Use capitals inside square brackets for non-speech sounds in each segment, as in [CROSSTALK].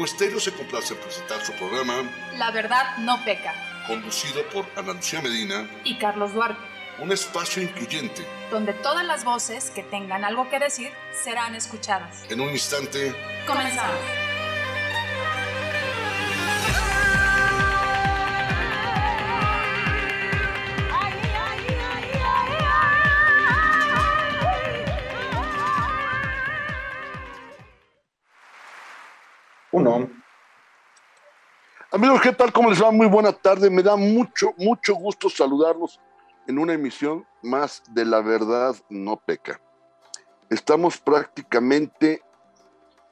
Omega Estéreo se complace en presentar su programa La verdad no peca, conducido por Ana Lucía Medina y Carlos Duarte, un espacio incluyente. donde todas las voces que tengan algo que decir serán escuchadas. En un instante, Comenzamos. Amigos, ¿qué tal? ¿Cómo les va? Muy buena tarde. Me da mucho, mucho gusto saludarlos en una emisión más de La Verdad No Peca. Estamos prácticamente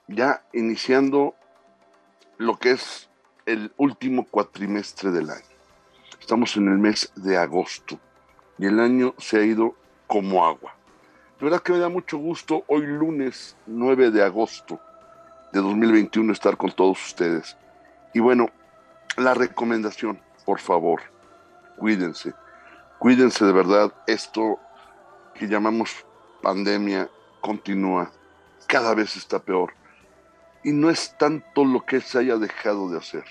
ya iniciando lo que es el último cuatrimestre del año. Estamos en el mes de agosto y el año se ha ido como agua. De verdad que me da mucho gusto hoy lunes 9 de agosto de 2021 estar con todos ustedes. Y bueno, la recomendación, por favor, cuídense, cuídense de verdad. Esto que llamamos pandemia continúa, cada vez está peor. Y no es tanto lo que se haya dejado de hacer.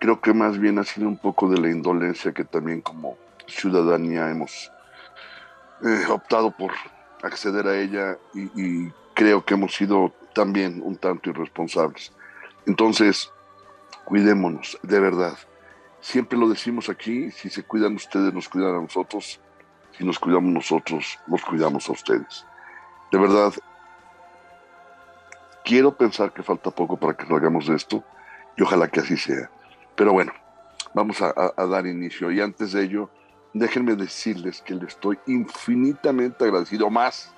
Creo que más bien ha sido un poco de la indolencia que también como ciudadanía hemos eh, optado por acceder a ella y, y creo que hemos sido también un tanto irresponsables. Entonces, cuidémonos, de verdad. Siempre lo decimos aquí, si se cuidan ustedes, nos cuidan a nosotros. Si nos cuidamos nosotros, nos cuidamos a ustedes. De verdad, quiero pensar que falta poco para que salgamos de esto y ojalá que así sea. Pero bueno, vamos a, a- dar inicio. Y antes de ello, déjenme decirles que le estoy infinitamente agradecido, más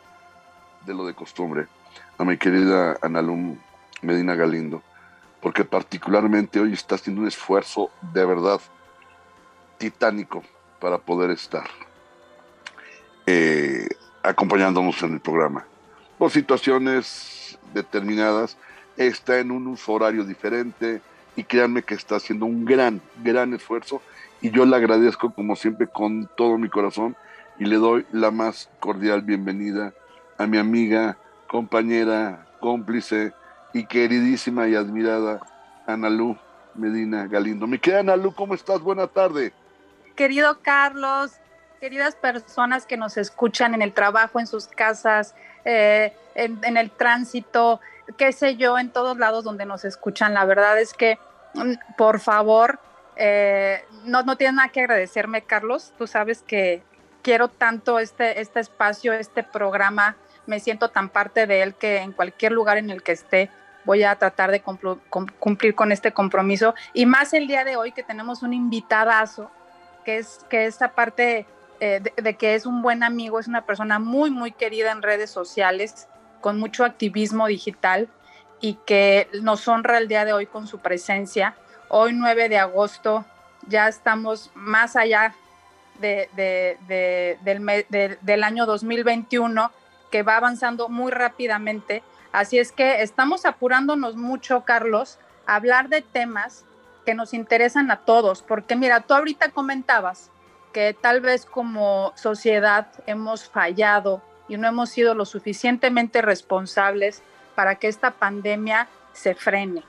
de lo de costumbre, a mi querida Analum Medina Galindo, porque particularmente hoy está haciendo un esfuerzo de verdad titánico para poder estar eh, acompañándonos en el programa. Por situaciones determinadas, está en un uso horario diferente y créanme que está haciendo un gran, gran esfuerzo y yo le agradezco como siempre con todo mi corazón y le doy la más cordial bienvenida a mi amiga, compañera, cómplice y queridísima y admirada Analú Medina Galindo. Mi querida Analú, ¿cómo estás? Buena tarde. Querido Carlos, queridas personas que nos escuchan en el trabajo, en sus casas, eh, en, el tránsito, qué sé yo, en todos lados donde nos escuchan, la verdad es que, mm, por favor, eh, no, no tienes nada que agradecerme, Carlos. Tú sabes que quiero tanto este, este espacio, este programa, me siento tan parte de él que en cualquier lugar en el que esté voy a tratar de cumplir con este compromiso. Y más el día de hoy que tenemos un invitadazo, que es, que esta parte eh, de, que es un buen amigo, es una persona muy, muy querida en redes sociales, con mucho activismo digital y que nos honra el día de hoy con su presencia. Hoy 9 de agosto ya estamos más allá de, de- de- del, del año 2021 que va avanzando muy rápidamente. Así es que estamos apurándonos mucho, Carlos, a hablar de temas que nos interesan a todos, porque mira, tú ahorita comentabas que tal vez como sociedad hemos fallado y no hemos sido lo suficientemente responsables para que esta pandemia se frene.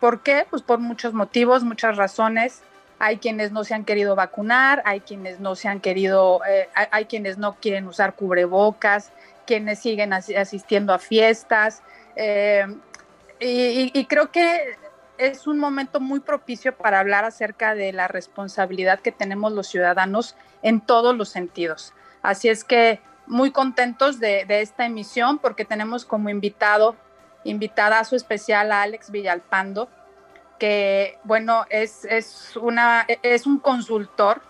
¿Por qué? Pues por muchos motivos, muchas razones. Hay quienes no se han querido vacunar, hay quienes no se han querido, eh, hay, hay quienes no quieren usar cubrebocas, quienes siguen asi- asistiendo a fiestas. eh, y, creo que es un momento muy propicio para hablar acerca de la responsabilidad que tenemos los ciudadanos en todos los sentidos. Así es que muy contentos de, esta emisión porque tenemos como invitado, invitada a su especial a Alex Villalpando, que bueno, es, es, una, es un consultor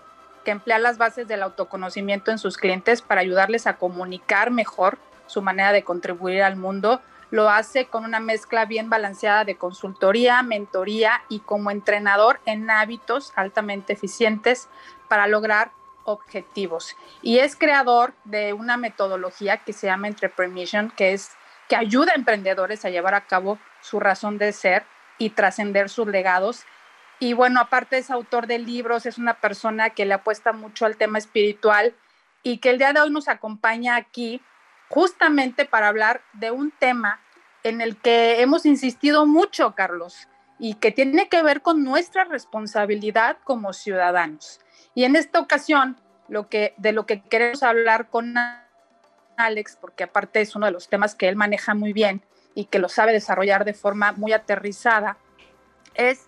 que emplea las bases del autoconocimiento en sus clientes para ayudarles a comunicar mejor su manera de contribuir al mundo. Lo hace con una mezcla bien balanceada de consultoría, mentoría y como entrenador en hábitos altamente eficientes para lograr objetivos. Y es creador de una metodología que se llama Entrepreneurship, que es que ayuda a emprendedores a llevar a cabo su razón de ser y trascender sus legados. Y bueno, aparte es autor de libros, es una persona que le apuesta mucho al tema espiritual y que el día de hoy nos acompaña aquí justamente para hablar de un tema en el que hemos insistido mucho, Carlos, y que tiene que ver con nuestra responsabilidad como ciudadanos. Y en esta ocasión, lo que, de lo que queremos hablar con Alex, porque aparte es uno de los temas que él maneja muy bien y que lo sabe desarrollar de forma muy aterrizada, es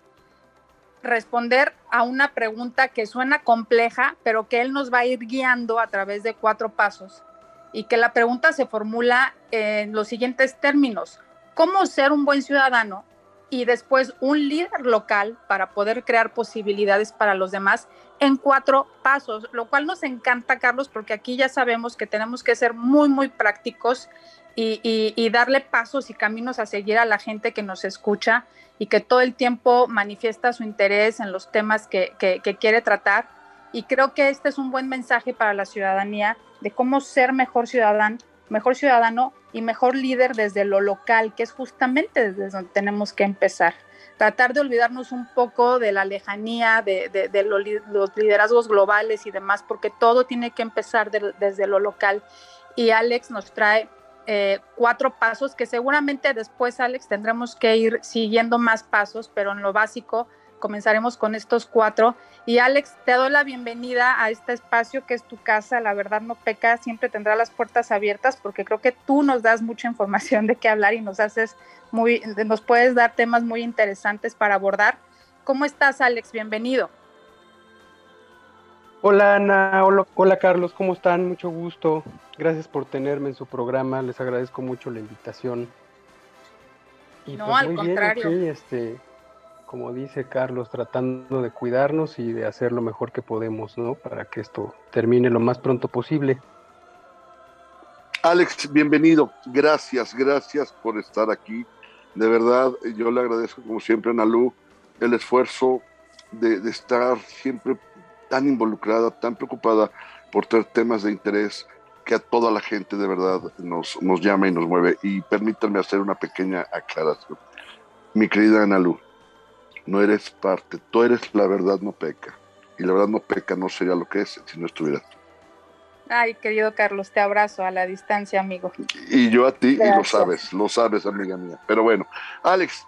responder a una pregunta que suena compleja, pero que él nos va a ir guiando a través de cuatro pasos y que la pregunta se formula en los siguientes términos. ¿Cómo ser un buen ciudadano y después un líder local para poder crear posibilidades para los demás en cuatro pasos, lo cual nos encanta, Carlos, porque aquí ya sabemos que tenemos que ser muy, muy prácticos y, darle pasos y caminos a seguir a la gente que nos escucha y que todo el tiempo manifiesta su interés en los temas que, quiere tratar. Y creo que este es un buen mensaje para la ciudadanía de cómo ser mejor ciudadano, mejor ciudadano y mejor líder desde lo local, que es justamente desde donde tenemos que empezar. Tratar de olvidarnos un poco de la lejanía, de, los liderazgos globales y demás, porque todo tiene que empezar desde lo local. Y Alex nos trae eh, cuatro pasos que seguramente después, Alex, tendremos que ir siguiendo más pasos, pero en lo básico comenzaremos con estos cuatro. Y Alex, te doy la bienvenida a este espacio que es tu casa. La verdad no peca, siempre tendrá las puertas abiertas porque creo que tú nos das mucha información de qué hablar y nos haces muy, nos puedes dar temas muy interesantes para abordar. ¿Cómo estás, Alex? Bienvenido. Hola Ana, hola, hola, Carlos, ¿cómo están? Mucho gusto. Gracias por tenerme en su programa, les agradezco mucho la invitación. no, pues al contrario. este, como dice Carlos, tratando de cuidarnos y de hacer lo mejor que podemos, ¿no? Para que esto termine lo más pronto posible. Alex, bienvenido. Gracias, gracias por estar aquí. De verdad, yo le agradezco como siempre a Nalu el esfuerzo de, de estar siempre tan involucrada, tan preocupada por tener temas de interés que a toda la gente de verdad nos, nos llama y nos mueve. Y permítanme hacer una pequeña aclaración. Mi querida Analu, no eres parte, tú eres la verdad no peca. Y la verdad no peca no sería lo que es si no estuvieras tú. Ay, querido Carlos, te abrazo a la distancia, amigo. Y yo a ti, y lo sabes, lo sabes, amiga mía. Pero bueno, Alex,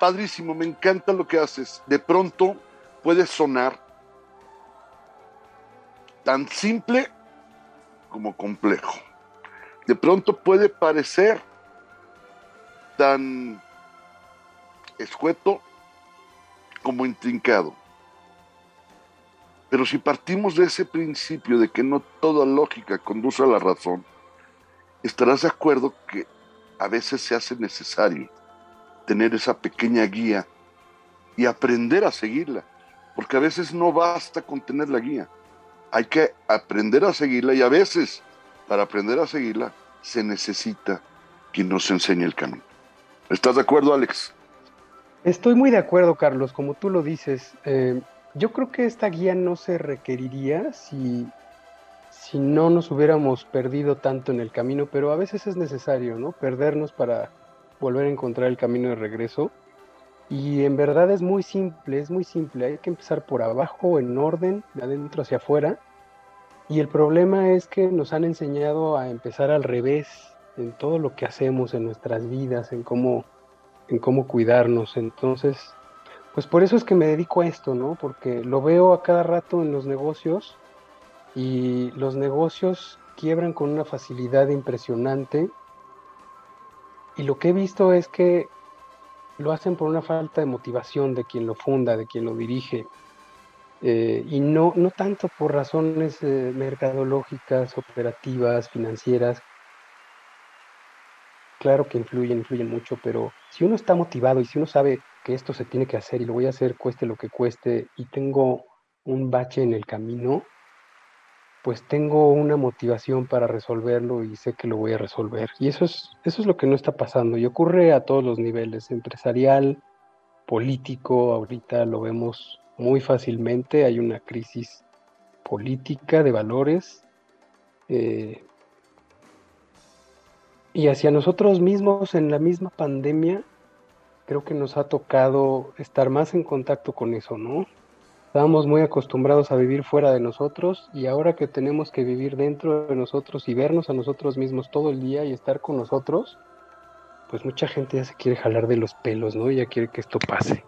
padrísimo, me encanta lo que haces. De pronto puede sonar tan simple como complejo. De pronto puede parecer tan escueto como intrincado. Pero si partimos de ese principio de que no toda lógica conduce a la razón, estarás de acuerdo que a veces se hace necesario tener esa pequeña guía y aprender a seguirla, porque a veces no basta con tener la guía, hay que aprender a seguirla y a veces para aprender a seguirla se necesita quien nos enseñe el camino. ¿Estás de acuerdo, Alex? Estoy muy de acuerdo, Carlos, como tú lo dices. Eh, yo creo que esta guía no se requeriría si, si no nos hubiéramos perdido tanto en el camino, pero a veces es necesario, ¿no? Perdernos para volver a encontrar el camino de regreso. Y en verdad es muy simple, es muy simple. Hay que empezar por abajo, en orden, de adentro hacia afuera. Y el problema es que nos han enseñado a empezar al revés en todo lo que hacemos en nuestras vidas, en cómo en cómo cuidarnos. Entonces, pues por eso es que me dedico a esto, ¿no? Porque lo veo a cada rato en los negocios y los negocios quiebran con una facilidad impresionante. Y lo que he visto es que lo hacen por una falta de motivación de quien lo funda, de quien lo dirige. Eh, y no, no tanto por razones eh, mercadológicas, operativas, financieras, claro que influyen, influyen mucho, pero si uno está motivado y si uno sabe que esto se tiene que hacer y lo voy a hacer cueste lo que cueste y tengo un bache en el camino, pues tengo una motivación para resolverlo y sé que lo voy a resolver. Y eso es, eso es lo que no está pasando y ocurre a todos los niveles, empresarial, político, ahorita lo vemos muy fácilmente, hay una crisis política de valores, eh, y hacia nosotros mismos en la misma pandemia, creo que nos ha tocado estar más en contacto con eso, ¿no? Estábamos muy acostumbrados a vivir fuera de nosotros y ahora que tenemos que vivir dentro de nosotros y vernos a nosotros mismos todo el día y estar con nosotros, pues mucha gente ya se quiere jalar de los pelos, ¿no? Ya quiere que esto pase.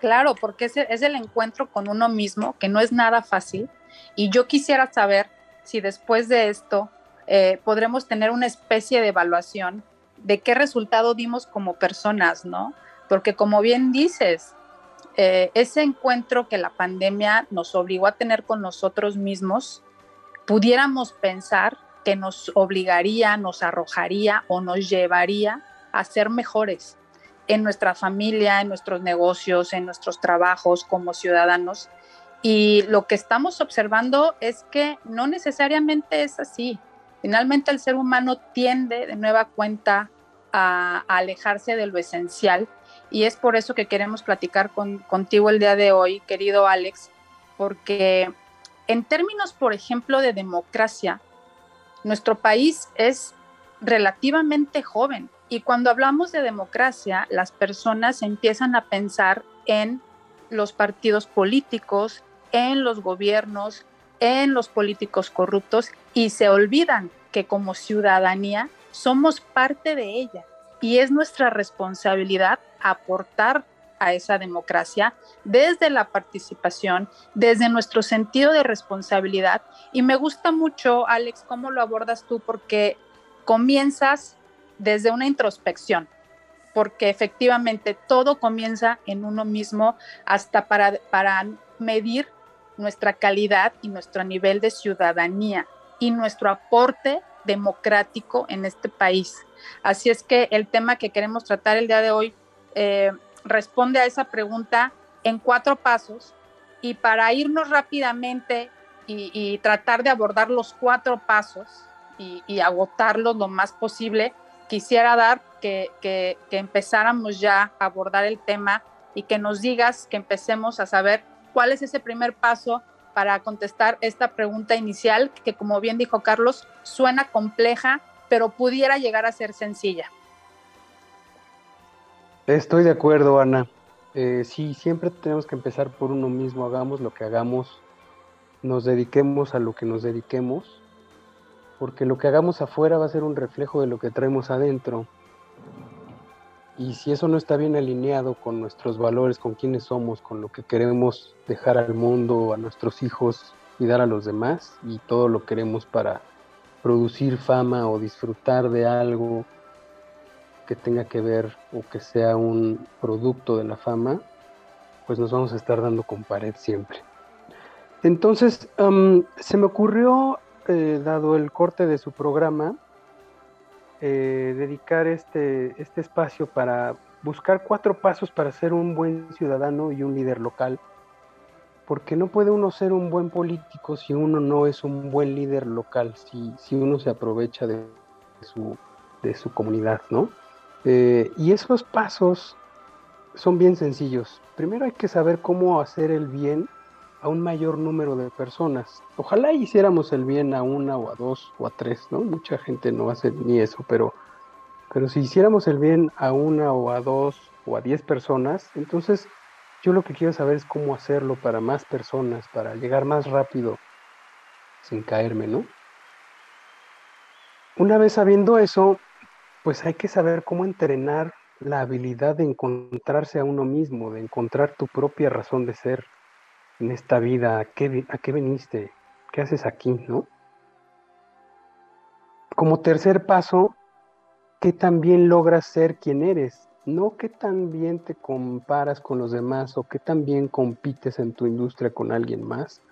Claro, porque es, es el encuentro con uno mismo, que no es nada fácil. Y yo quisiera saber si después de esto eh, podremos tener una especie de evaluación de qué resultado dimos como personas, ¿no? Porque como bien dices, eh, ese encuentro que la pandemia nos obligó a tener con nosotros mismos, pudiéramos pensar que nos obligaría, nos arrojaría o nos llevaría a ser mejores en nuestra familia, en nuestros negocios, en nuestros trabajos como ciudadanos. Y lo que estamos observando es que no necesariamente es así. Finalmente el ser humano tiende de nueva cuenta a, alejarse de lo esencial y es por eso que queremos platicar contigo el día de hoy, querido Alex, porque en términos, por ejemplo, de democracia, nuestro país es relativamente joven y cuando hablamos de democracia, las personas empiezan a pensar en los partidos políticos, en los gobiernos, en los políticos corruptos y se olvidan que como ciudadanía somos parte de ella y es nuestra responsabilidad aportar a esa democracia desde la participación, desde nuestro sentido de responsabilidad. Y me gusta mucho, Alex, cómo lo abordas tú, porque comienzas desde una introspección, porque efectivamente todo comienza en uno mismo hasta para, para medir nuestra calidad y nuestro nivel de ciudadanía y nuestro aporte democrático en este país. Así es que el tema que queremos tratar el día de hoy eh, responde a esa pregunta en cuatro pasos y para irnos rápidamente y, tratar de abordar los cuatro pasos y, agotarlos lo más posible, quisiera dar que, que, empezáramos ya a abordar el tema y que nos digas, que empecemos a saber cuál es ese primer paso para contestar esta pregunta inicial, que como bien dijo Carlos, suena compleja, pero pudiera llegar a ser sencilla. Estoy de acuerdo, Ana. Eh, sí, siempre tenemos que empezar por uno mismo, hagamos lo que hagamos, nos dediquemos a lo que nos dediquemos, porque lo que hagamos afuera va a ser un reflejo de lo que traemos adentro. Y si eso no está bien alineado con nuestros valores, con quiénes somos, con lo que queremos dejar al mundo, a nuestros hijos y dar a los demás, y todo lo queremos para producir fama o disfrutar de algo, que tenga que ver o que sea un producto de la fama, pues nos vamos a estar dando con pared siempre. Entonces, se me ocurrió, eh, dado el corte de su programa, eh, dedicar este, este espacio para buscar cuatro pasos para ser un buen ciudadano y un líder local. Porque no puede uno ser un buen político si uno no es un buen líder local, si, si uno se aprovecha de su, de su comunidad, ¿no? Eh, y esos pasos son bien sencillos. Primero hay que saber cómo hacer el bien a un mayor número de personas. Ojalá hiciéramos el bien a una o a dos o a tres, ¿no? Mucha gente no hace ni eso, pero, pero si hiciéramos el bien a una o a dos o a diez personas, entonces yo lo que quiero saber es cómo hacerlo para más personas, para llegar más rápido sin caerme, ¿no? Una vez sabiendo eso, pues hay que saber cómo entrenar la habilidad de encontrarse a uno mismo, de encontrar tu propia razón de ser en esta vida, a qué, a qué veniste, qué haces aquí, ¿no? Como tercer paso, ¿qué también logras ser quien eres? No que también te comparas con los demás o que también compites en tu industria con alguien más,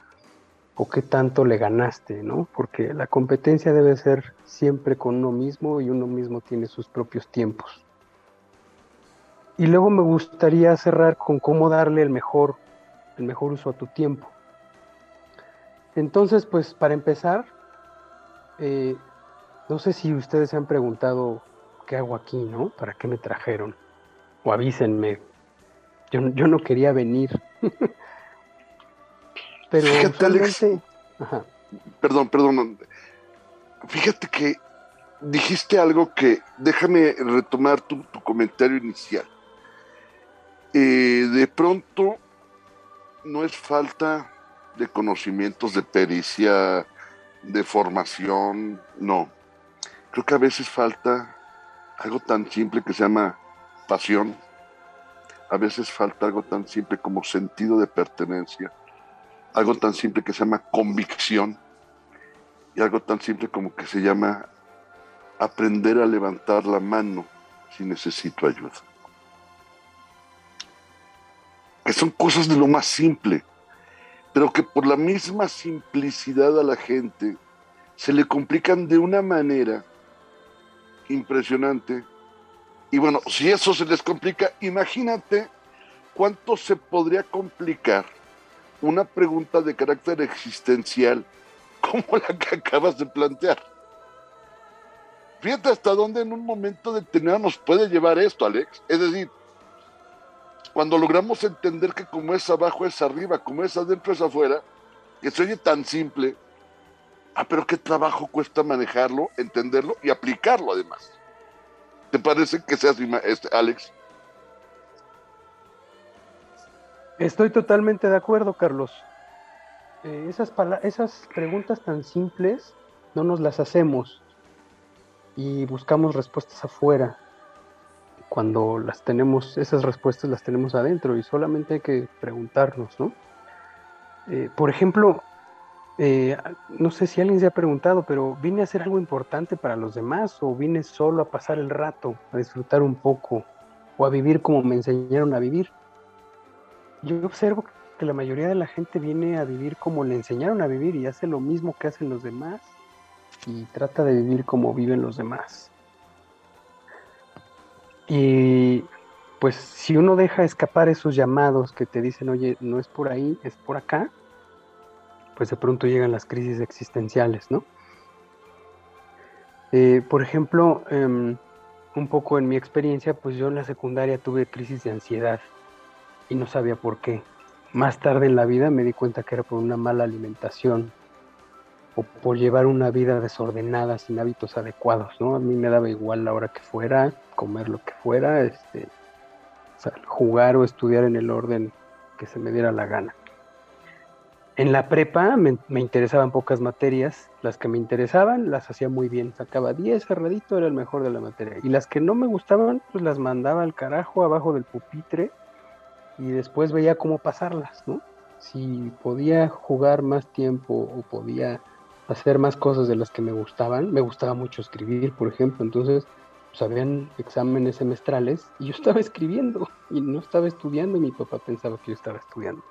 o qué tanto le ganaste, ¿no? Porque la competencia debe ser siempre con uno mismo y uno mismo tiene sus propios tiempos. Y luego me gustaría cerrar con cómo darle el mejor, el mejor uso a tu tiempo. Entonces, pues para empezar, eh, no sé si ustedes se han preguntado qué hago aquí, ¿no? ¿Para qué me trajeron? O avísenme. Yo, yo no quería venir. [LAUGHS] Pero Fíjate, Perdón, perdón. Fíjate que dijiste algo que déjame retomar tu, comentario inicial. Eh, de pronto no es falta de conocimientos, de pericia, de formación, no. Creo que a veces falta algo tan simple que se llama pasión. A veces falta algo tan simple como sentido de pertenencia, algo tan simple que se llama convicción y algo tan simple como que se llama aprender a levantar la mano si necesito ayuda. Que son cosas de lo más simple, pero que por la misma simplicidad a la gente se le complican de una manera impresionante. Y bueno, si eso se les complica, imagínate cuánto se podría complicar una pregunta de carácter existencial [LAUGHS] como la que acabas de plantear. Fíjate hasta dónde en un momento determinado nos puede llevar esto, Alex. Es decir, cuando logramos entender que como es abajo es arriba, como es adentro es afuera, que se oye tan simple, ah, pero qué trabajo cuesta manejarlo, entenderlo y aplicarlo además. ¿Te parece que sea así, este, Alex? Estoy totalmente de acuerdo, Carlos. Eh, esas, esas preguntas tan simples no nos las hacemos y buscamos respuestas afuera cuando las tenemos, esas respuestas las tenemos adentro y solamente hay que preguntarnos, ¿no? Eh, por ejemplo, eh, no sé si alguien se ha preguntado, pero ¿vine a hacer algo importante para los demás o vine solo a pasar el rato, a disfrutar un poco o a vivir como me enseñaron a vivir? Yo observo que la mayoría de la gente viene a vivir como le enseñaron a vivir y hace lo mismo que hacen los demás y trata de vivir como viven los demás. Y pues si uno deja escapar esos llamados que te dicen, oye, no es por ahí, es por acá, pues de pronto llegan las crisis existenciales, ¿no? Eh, por ejemplo, em, un poco en mi experiencia, pues yo en la secundaria tuve crisis de ansiedad y no sabía por qué. Más tarde en la vida me di cuenta que era por una mala alimentación o por llevar una vida desordenada sin hábitos adecuados, ¿no? A mí me daba igual la hora que fuera, comer lo que fuera, este, jugar o estudiar en el orden que se me diera la gana. En la prepa me, interesaban pocas materias, las que me interesaban las hacía muy bien, sacaba 10 cerradito, era el mejor de la materia. Y las que no me gustaban, pues las mandaba al carajo abajo del pupitre y después veía cómo pasarlas, ¿no? Si podía jugar más tiempo o podía hacer más cosas de las que me gustaban, me gustaba mucho escribir, por ejemplo, entonces pues habían exámenes semestrales y yo [LAUGHS] estaba escribiendo y no estaba estudiando y mi papá pensaba que yo estaba estudiando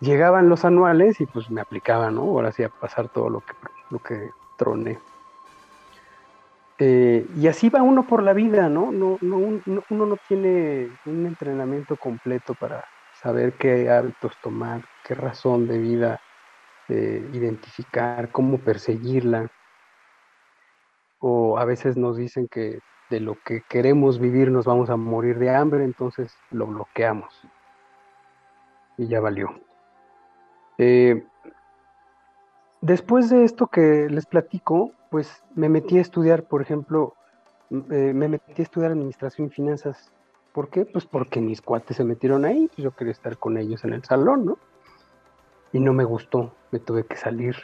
llegaban los anuales y pues me aplicaban, ¿no? Ahora sí a pasar todo lo que, lo que troné. Eh, y así va uno por la vida, ¿no? No, no, Uno no tiene un entrenamiento completo para saber qué hábitos tomar, qué razón de vida eh, identificar, cómo perseguirla. O a veces nos dicen que de lo que queremos vivir nos vamos a morir de hambre, entonces lo bloqueamos. Y ya valió. Eh, después de esto que les platico, pues me metí a estudiar, por ejemplo, eh, me metí a estudiar administración y finanzas. ¿Por qué? Pues porque mis cuates se metieron ahí, pues yo quería estar con ellos en el salón, ¿no? Y no me gustó, me tuve que salir.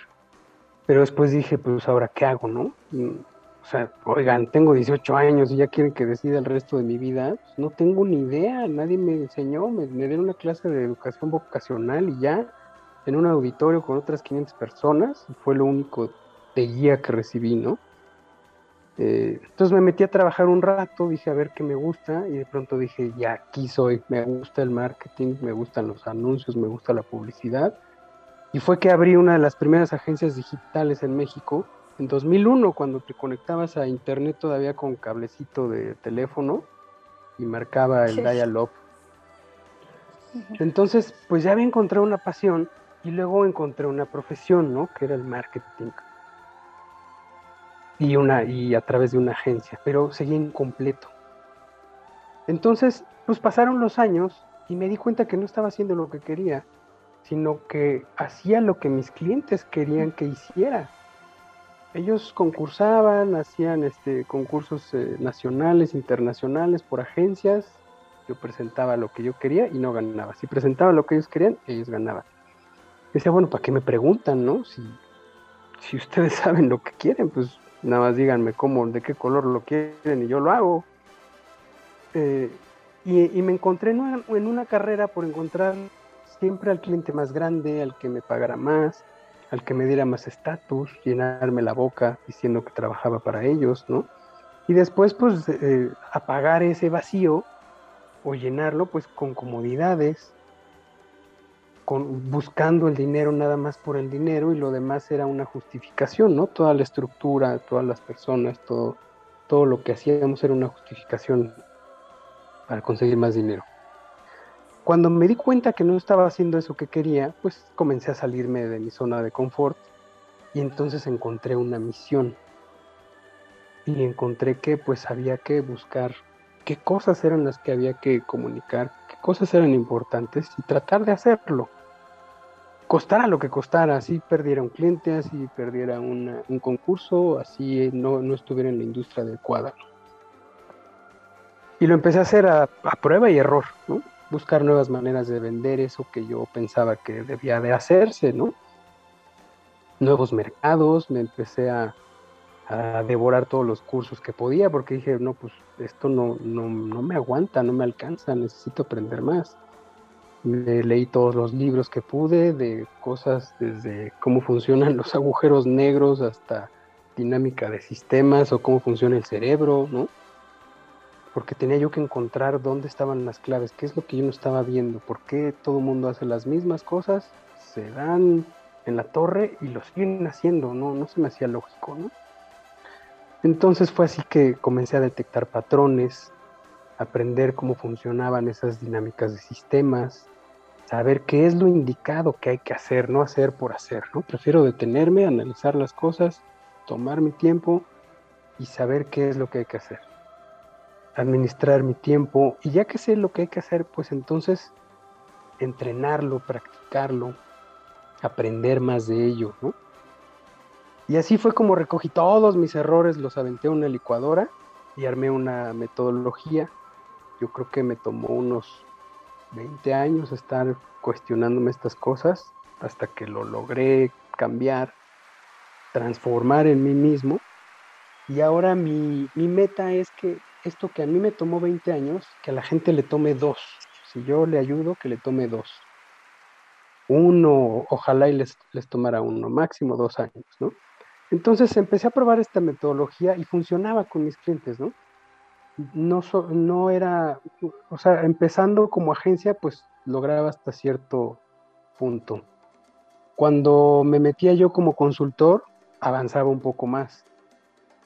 Pero después dije, pues ahora, ¿qué hago, no? Mm, o sea, oigan, tengo 18 años y ya quieren que decida el resto de mi vida. Pues no tengo ni idea, nadie me enseñó, me, me dieron una clase de educación vocacional y ya en un auditorio con otras 500 personas, fue lo único de guía que recibí, ¿no? Eh, entonces me metí a trabajar un rato, dije a ver qué me gusta y de pronto dije, ya aquí soy, me gusta el marketing, me gustan los anuncios, me gusta la publicidad. Y fue que abrí una de las primeras agencias digitales en México en 2001, cuando te conectabas a internet todavía con cablecito de teléfono y marcaba el dial-up. Entonces, pues ya había encontrado una pasión y luego encontré una profesión, ¿no? Que era el marketing. Y, una, y a través de una agencia, pero seguía incompleto. Entonces, pues pasaron los años y me di cuenta que no estaba haciendo lo que quería, sino que hacía lo que mis clientes querían que hiciera. Ellos concursaban, hacían este, concursos eh, nacionales, internacionales por agencias. Yo presentaba lo que yo quería y no ganaba. Si presentaba lo que ellos querían, ellos ganaban decía, bueno, ¿para qué me preguntan, no? Si, si ustedes [LAUGHS] saben lo que quieren, pues nada más díganme cómo, de qué color lo quieren y yo lo hago. Eh, y, me encontré en una, en una carrera por encontrar siempre al cliente más grande, al que me pagara más, al que me diera más estatus, llenarme la boca diciendo que trabajaba para ellos, ¿no? Y después, pues, eh, apagar ese vacío o llenarlo, pues, con comodidades, con, buscando el dinero nada más por el dinero y lo demás era una justificación, ¿no? Toda la estructura, todas las personas, todo, todo lo que hacíamos era una justificación para conseguir más dinero. Cuando me di cuenta que no estaba haciendo eso que quería, pues comencé a salirme de mi zona de confort y entonces encontré una misión. Y encontré que pues había que buscar qué cosas eran las que había que comunicar, qué cosas eran importantes y tratar de hacerlo. Costara lo que costara, así perdiera un cliente, así perdiera un concurso, así no, no, estuviera en la industria adecuada. Y lo empecé a hacer a, a prueba y error, ¿no? Buscar nuevas maneras de vender eso que yo pensaba que debía de hacerse, ¿no? Nuevos mercados, me empecé a, devorar todos los cursos que podía porque dije, no, pues esto no, no, no me aguanta, no me alcanza, necesito aprender más. Me leí todos los libros que pude de cosas desde cómo funcionan los agujeros negros hasta dinámica de sistemas o cómo funciona el cerebro, ¿no? Porque tenía yo que encontrar dónde estaban las claves, qué es lo que yo no estaba viendo, por qué todo el mundo hace las mismas cosas, se dan en la torre y lo siguen haciendo, no, no se me hacía lógico, ¿no? Entonces fue así que comencé a detectar patrones, aprender cómo funcionaban esas dinámicas de sistemas, saber qué es lo indicado que hay que hacer, no hacer por hacer, ¿no? Prefiero detenerme, analizar las cosas, tomar mi tiempo y saber qué es lo que hay que hacer administrar mi tiempo y ya que sé lo que hay que hacer, pues entonces entrenarlo, practicarlo, aprender más de ello, ¿no? Y así fue como recogí todos mis errores, los aventé a una licuadora y armé una metodología. Yo creo que me tomó unos 20 años estar cuestionándome estas cosas hasta que lo logré cambiar, transformar en mí mismo. Y ahora mi, mi meta es que esto que a mí me tomó 20 años, que a la gente le tome dos. Si yo le ayudo, que le tome dos. Uno, ojalá y les, les tomara uno, máximo dos años, ¿no? Entonces empecé a probar esta metodología y funcionaba con mis clientes, ¿no? No, no era, o sea, empezando como agencia, pues lograba hasta cierto punto. Cuando me metía yo como consultor, avanzaba un poco más.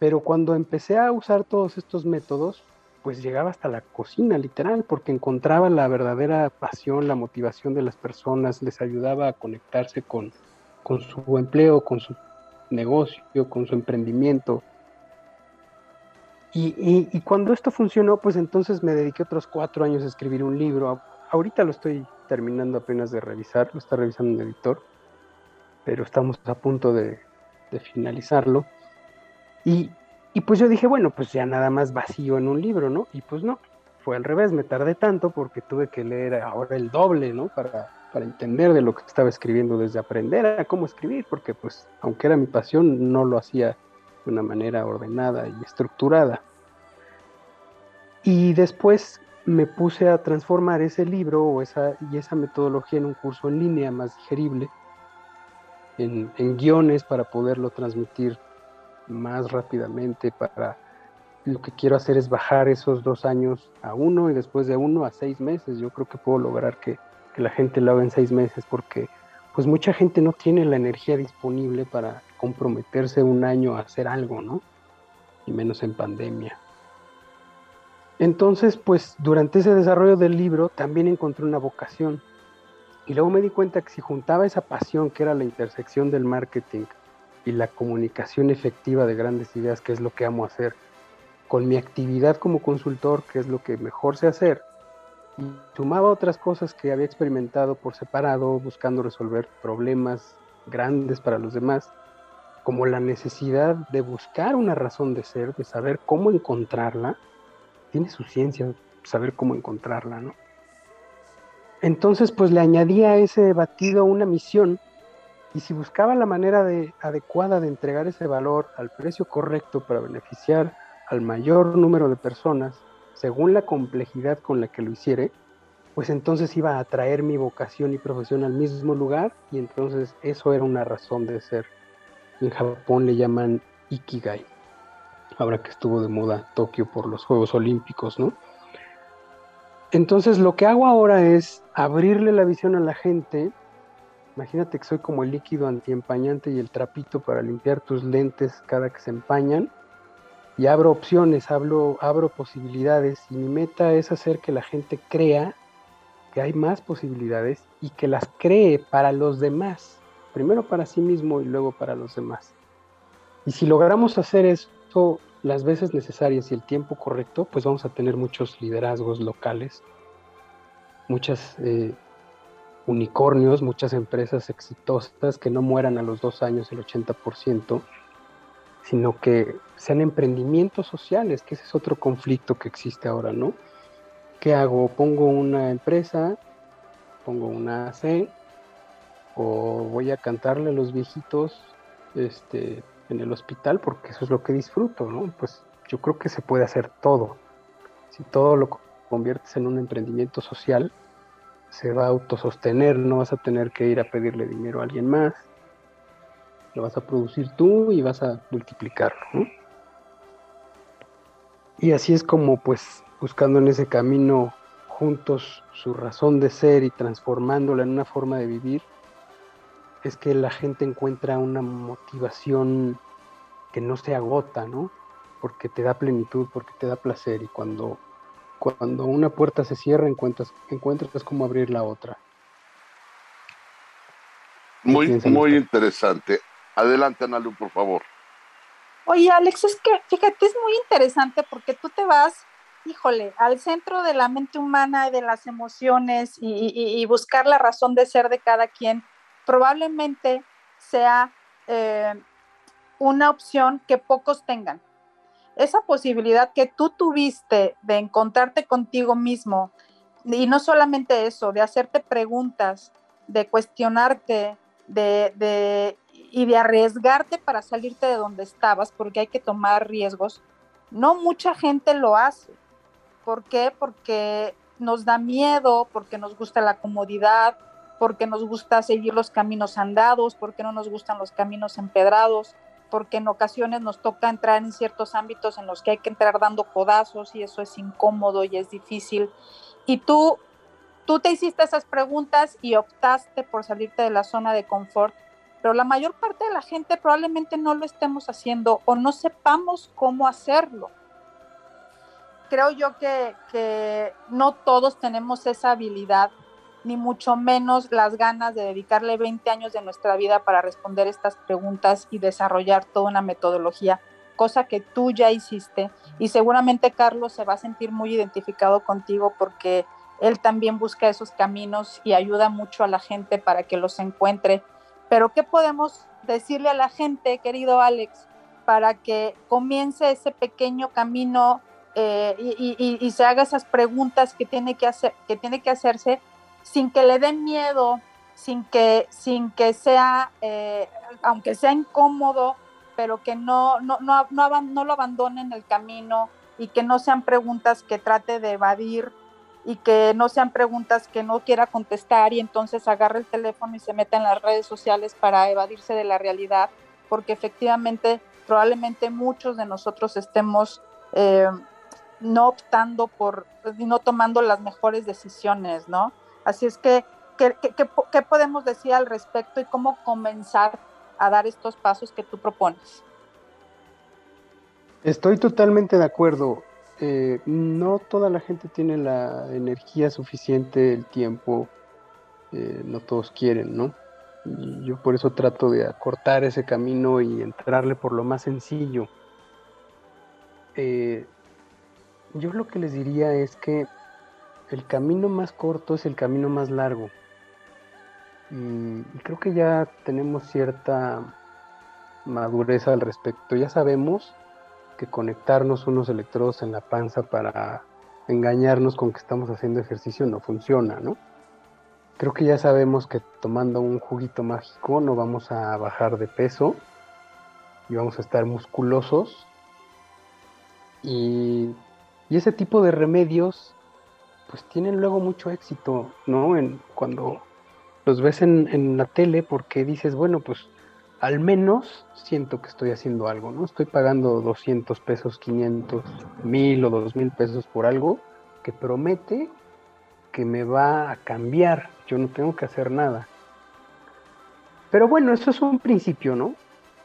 Pero cuando empecé a usar todos estos métodos, pues llegaba hasta la cocina, literal, porque encontraba la verdadera pasión, la motivación de las personas, les ayudaba a conectarse con, su empleo, con su negocio, con su emprendimiento. Y, cuando esto funcionó, pues entonces me dediqué otros cuatro años a escribir un libro. Ahorita lo estoy terminando apenas de revisar, lo está revisando un editor, pero estamos a punto de finalizarlo. Y, pues yo dije, bueno, pues ya nada más vacío en un libro, ¿no? Y pues no, fue al revés, me tardé tanto porque tuve que leer ahora el doble, ¿no? Para, para entender de lo que estaba escribiendo, desde aprender a cómo escribir, porque pues aunque era mi pasión, no lo hacía de una manera ordenada y estructurada. Y después me puse a transformar ese libro o esa, y esa metodología en un curso en línea más digerible, en, en guiones para poderlo transmitir más rápidamente para lo que quiero hacer es bajar esos dos años a uno y después de uno a seis meses. Yo creo que puedo lograr que, la gente lo haga en seis meses porque pues mucha gente no tiene la energía disponible para comprometerse un año a hacer algo, ¿no? Y menos en pandemia. Entonces, pues durante ese desarrollo del libro también encontré una vocación. Y luego me di cuenta que si juntaba esa pasión que era la intersección del marketing y la comunicación efectiva de grandes ideas, que es lo que amo hacer, con mi actividad como consultor, que es lo que mejor sé hacer, y sumaba otras cosas que había experimentado por separado, buscando resolver problemas grandes para los demás, como la necesidad de buscar una razón de ser, de saber cómo encontrarla, tiene su ciencia saber cómo encontrarla, ¿no? Entonces, pues le añadía a ese batido una misión Y si buscaba la manera de, adecuada de entregar ese valor al precio correcto para beneficiar al mayor número de personas, según la complejidad con la que lo hiciere, pues entonces iba a atraer mi vocación y profesión al mismo lugar y entonces eso era una razón de ser. En Japón le llaman Ikigai, ahora que estuvo de moda Tokio por los Juegos Olímpicos, ¿no? Entonces lo que hago ahora es abrirle la visión a la gente. Imagínate que soy como el líquido antiempañante y el trapito para limpiar tus lentes cada que se empañan. Y abro opciones, abro, abro posibilidades. Y mi meta es hacer que la gente crea que hay más posibilidades y que las cree para los demás. Primero para sí mismo y luego para los demás. Y si logramos hacer esto las veces necesarias y el tiempo correcto, pues vamos a tener muchos liderazgos locales, muchas eh, unicornios, muchas empresas exitosas que no mueran a los dos años el 80%, sino que sean emprendimientos sociales, que ese es otro conflicto que existe ahora, ¿no? ¿Qué hago? ¿Pongo una empresa? ¿Pongo una AC? ¿O voy a cantarle a los viejitos este, en el hospital porque eso es lo que disfruto, ¿no? Pues yo creo que se puede hacer todo. Si todo lo conviertes en un emprendimiento social, se va a autosostener, no vas a tener que ir a pedirle dinero a alguien más, lo vas a producir tú y vas a multiplicarlo. Y así es como pues buscando en ese camino juntos su razón de ser y transformándola en una forma de vivir, es que la gente encuentra una motivación que no se agota, ¿no? Porque te da plenitud, porque te da placer y cuando, cuando una puerta se cierra encuentras, encuentras cómo abrir la otra. Muy, muy interesante. Adelante, Analu, por favor. Oye, Alex, es que fíjate, es muy interesante porque tú te vas, híjole, al centro de la mente humana y de las emociones y buscar la razón de ser de cada quien probablemente sea eh, una opción que pocos tengan. Esa posibilidad que tú tuviste de encontrarte contigo mismo, y no solamente eso, de hacerte preguntas, de cuestionarte, de, y de arriesgarte para salirte de donde estabas, porque hay que tomar riesgos, no mucha gente lo hace. ¿Por qué? Porque nos da miedo, porque nos gusta la comodidad, porque nos gusta seguir los caminos andados, porque no nos gustan los caminos empedrados, porque en ocasiones nos toca entrar en ciertos ámbitos en los que hay que entrar dando codazos y eso es incómodo y es difícil. Y tú, tú te hiciste esas preguntas y optaste por salirte de la zona de confort, pero la mayor parte de la gente probablemente no lo estemos haciendo o no sepamos cómo hacerlo. Creo yo que, que no todos tenemos esa habilidad ni mucho menos las ganas de dedicarle 20 años de nuestra vida para responder estas preguntas y desarrollar toda una metodología, cosa que tú ya hiciste. Y seguramente Carlos se va a sentir muy identificado contigo porque él también busca esos caminos y ayuda mucho a la gente para que los encuentre. Pero ¿qué podemos decirle a la gente, querido Alex, para que comience ese pequeño camino eh, y, se haga esas preguntas que tiene que, hacer, que tiene que hacerse sin que le den miedo, sin que, sin que sea, eh, aunque sea incómodo, pero que no, no, no, no, lo abandonen el camino y que no sean preguntas que trate de evadir y que no sean preguntas que no quiera contestar y entonces agarre el teléfono y se meta en las redes sociales para evadirse de la realidad, porque efectivamente probablemente muchos de nosotros estemos eh, no optando por, no tomando las mejores decisiones, ¿no? Así es que, ¿qué, podemos decir al respecto y cómo comenzar a dar estos pasos que tú propones? Estoy totalmente de acuerdo. Eh, no toda la gente tiene la energía suficiente, el tiempo, eh, no todos quieren, ¿no? Y yo por eso trato de acortar ese camino y entrarle por lo más sencillo. Eh, yo lo que les diría es que el camino más corto es el camino más largo. Y, creo que ya tenemos cierta madurez al respecto. Ya sabemos que conectarnos unos electrodos en la panza para engañarnos con que estamos haciendo ejercicio no funciona, ¿no? creo que ya sabemos que tomando un juguito mágico no vamos a bajar de peso y vamos a estar musculosos. Y, y ese tipo de remedios pues tienen luego mucho éxito, ¿no? En, cuando los ves en, en, la tele porque dices, bueno, pues al menos siento que estoy haciendo algo, ¿no? Estoy pagando 200 pesos, 500, 1000 o 2000 pesos por algo que promete que me va a cambiar, yo no tengo que hacer nada. Pero bueno, eso es un principio, ¿no?